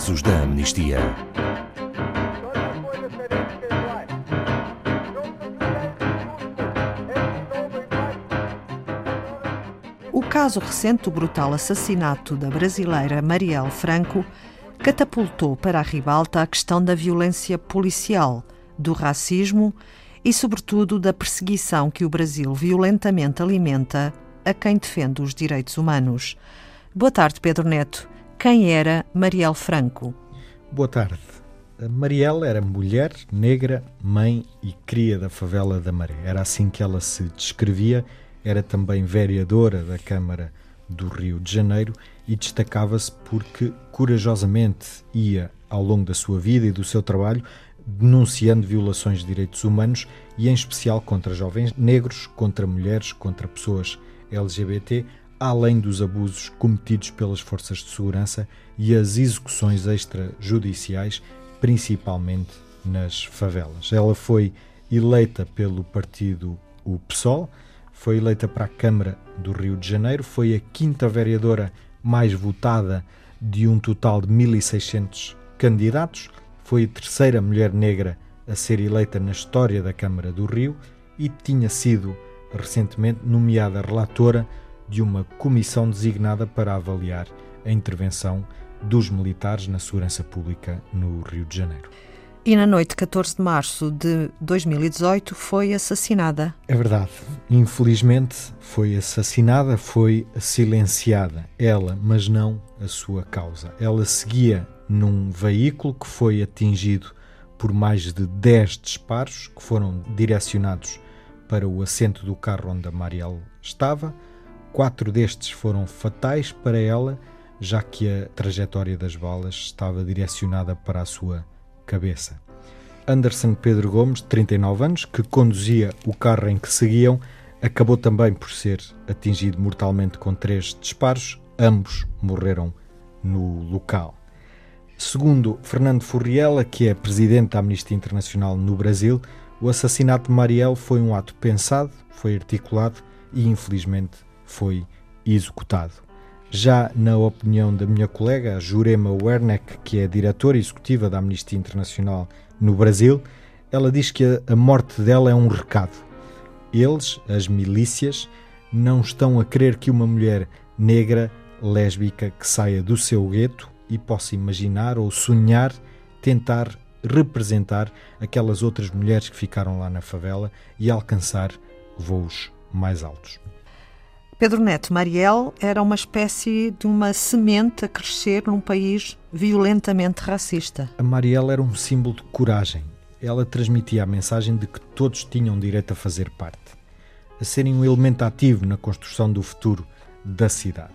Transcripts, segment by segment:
casos da amnistia. O caso recente do brutal assassinato da brasileira Marielle Franco catapultou para a ribalta a questão da violência policial, do racismo e, sobretudo, da perseguição que o Brasil violentamente alimenta a quem defende os direitos humanos. Boa tarde, Pedro Neto. Quem era Marielle Franco? Boa tarde. A Marielle era mulher, negra, mãe e cria da favela da Maré. Era assim que ela se descrevia. Era também vereadora da Câmara do Rio de Janeiro e destacava-se porque corajosamente ia, ao longo da sua vida e do seu trabalho, denunciando violações de direitos humanos e, em especial, contra jovens negros, contra mulheres, contra pessoas LGBT, além dos abusos cometidos pelas forças de segurança e as execuções extrajudiciais, principalmente nas favelas. Ela foi eleita pelo partido o PSOL, foi eleita para a Câmara do Rio de Janeiro, foi a quinta vereadora mais votada de um total de 1.600 candidatos, foi a terceira mulher negra a ser eleita na história da Câmara do Rio e tinha sido recentemente nomeada relatora de uma comissão designada para avaliar a intervenção dos militares na segurança pública no Rio de Janeiro. E na noite de 14 de março de 2018 foi assassinada. É verdade. Infelizmente foi assassinada, foi silenciada ela, mas não a sua causa. Ela seguia num veículo que foi atingido por mais de 10 disparos que foram direcionados para o assento do carro onde a Marielle estava. Quatro destes foram fatais para ela, já que a trajetória das balas estava direcionada para a sua cabeça. Anderson Pedro Gomes, de 39 anos, que conduzia o carro em que seguiam, acabou também por ser atingido mortalmente com três disparos. Ambos morreram no local. Segundo Fernando Furriela, que é presidente da Amnistia Internacional no Brasil, o assassinato de Marielle foi um ato pensado, foi articulado e, infelizmente, foi executado. Já na opinião da minha colega, Jurema Werneck, que é diretora executiva da Amnistia Internacional no Brasil, ela diz que a morte dela é um recado. Eles, as milícias, não estão a querer que uma mulher negra, lésbica, que saia do seu gueto e possa imaginar ou sonhar tentar representar aquelas outras mulheres que ficaram lá na favela e alcançar voos mais altos. Pedro Neto Marielle era uma espécie de uma semente a crescer num país violentamente racista. A Marielle era um símbolo de coragem. Ela transmitia a mensagem de que todos tinham direito a fazer parte, a serem um elemento ativo na construção do futuro da cidade.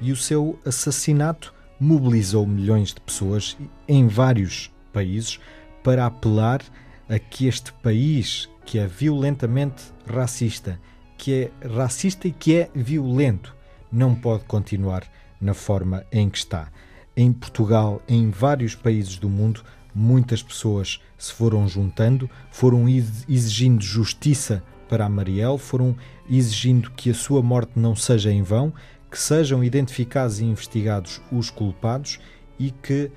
E o seu assassinato mobilizou milhões de pessoas em vários países para apelar a que este país, que é violentamente racista, que é racista e que é violento, não pode continuar na forma em que está. Em Portugal, em vários países do mundo, muitas pessoas se foram juntando, foram exigindo justiça para a Marielle, foram exigindo que a sua morte não seja em vão, que sejam identificados e investigados os culpados e que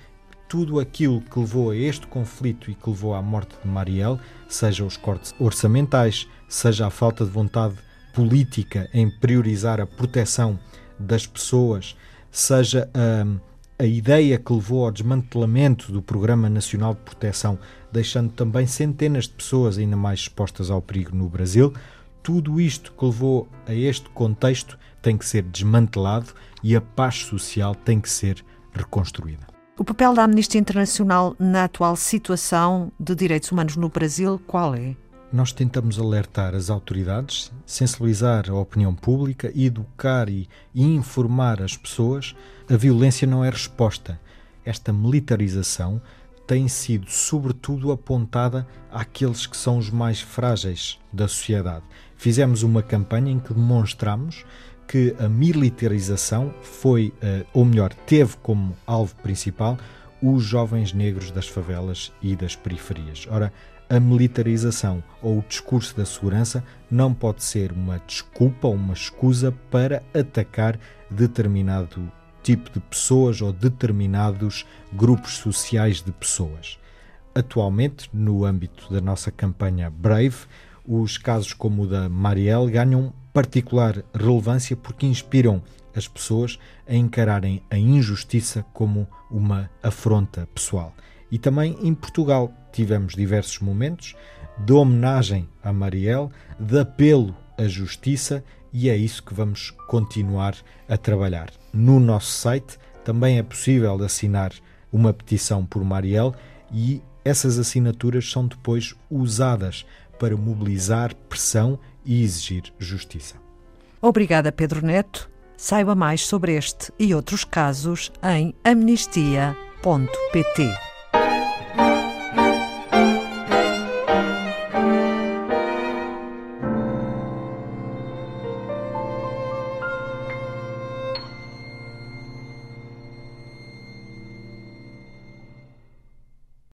tudo aquilo que levou a este conflito e que levou à morte de Marielle, seja os cortes orçamentais, seja a falta de vontade política em priorizar a proteção das pessoas, seja a, a ideia que levou ao desmantelamento do Programa Nacional de Proteção, deixando também centenas de pessoas ainda mais expostas ao perigo no Brasil, tudo isto que levou a este contexto tem que ser desmantelado e a paz social tem que ser reconstruída. O papel da Amnistia Internacional na atual situação de direitos humanos no Brasil, qual é? Nós tentamos alertar as autoridades, sensibilizar a opinião pública, educar e, informar as pessoas. A violência não é resposta. Esta militarização tem sido, sobretudo, apontada àqueles que são os mais frágeis da sociedade. Fizemos uma campanha em que demonstramos que a militarização foi, eh, ou melhor, teve como alvo principal os jovens negros das favelas e das periferias. Ora, a militarização ou o discurso da segurança não pode ser uma desculpa ou uma escusa para atacar determinado tipo de pessoas ou determinados grupos sociais de pessoas. Atualmente, no âmbito da nossa campanha Brave, os casos como o da Marielle ganham particular relevância porque inspiram as pessoas a encararem a injustiça como uma afronta pessoal. E também em Portugal tivemos diversos momentos de homenagem a Marielle, de apelo à justiça e é isso que vamos continuar a trabalhar. No nosso site também é possível assinar uma petição por Marielle e essas assinaturas são depois usadas para mobilizar pressão e exigir justiça. Obrigada, Pedro Neto. Saiba mais sobre este e outros casos em amnistia.pt.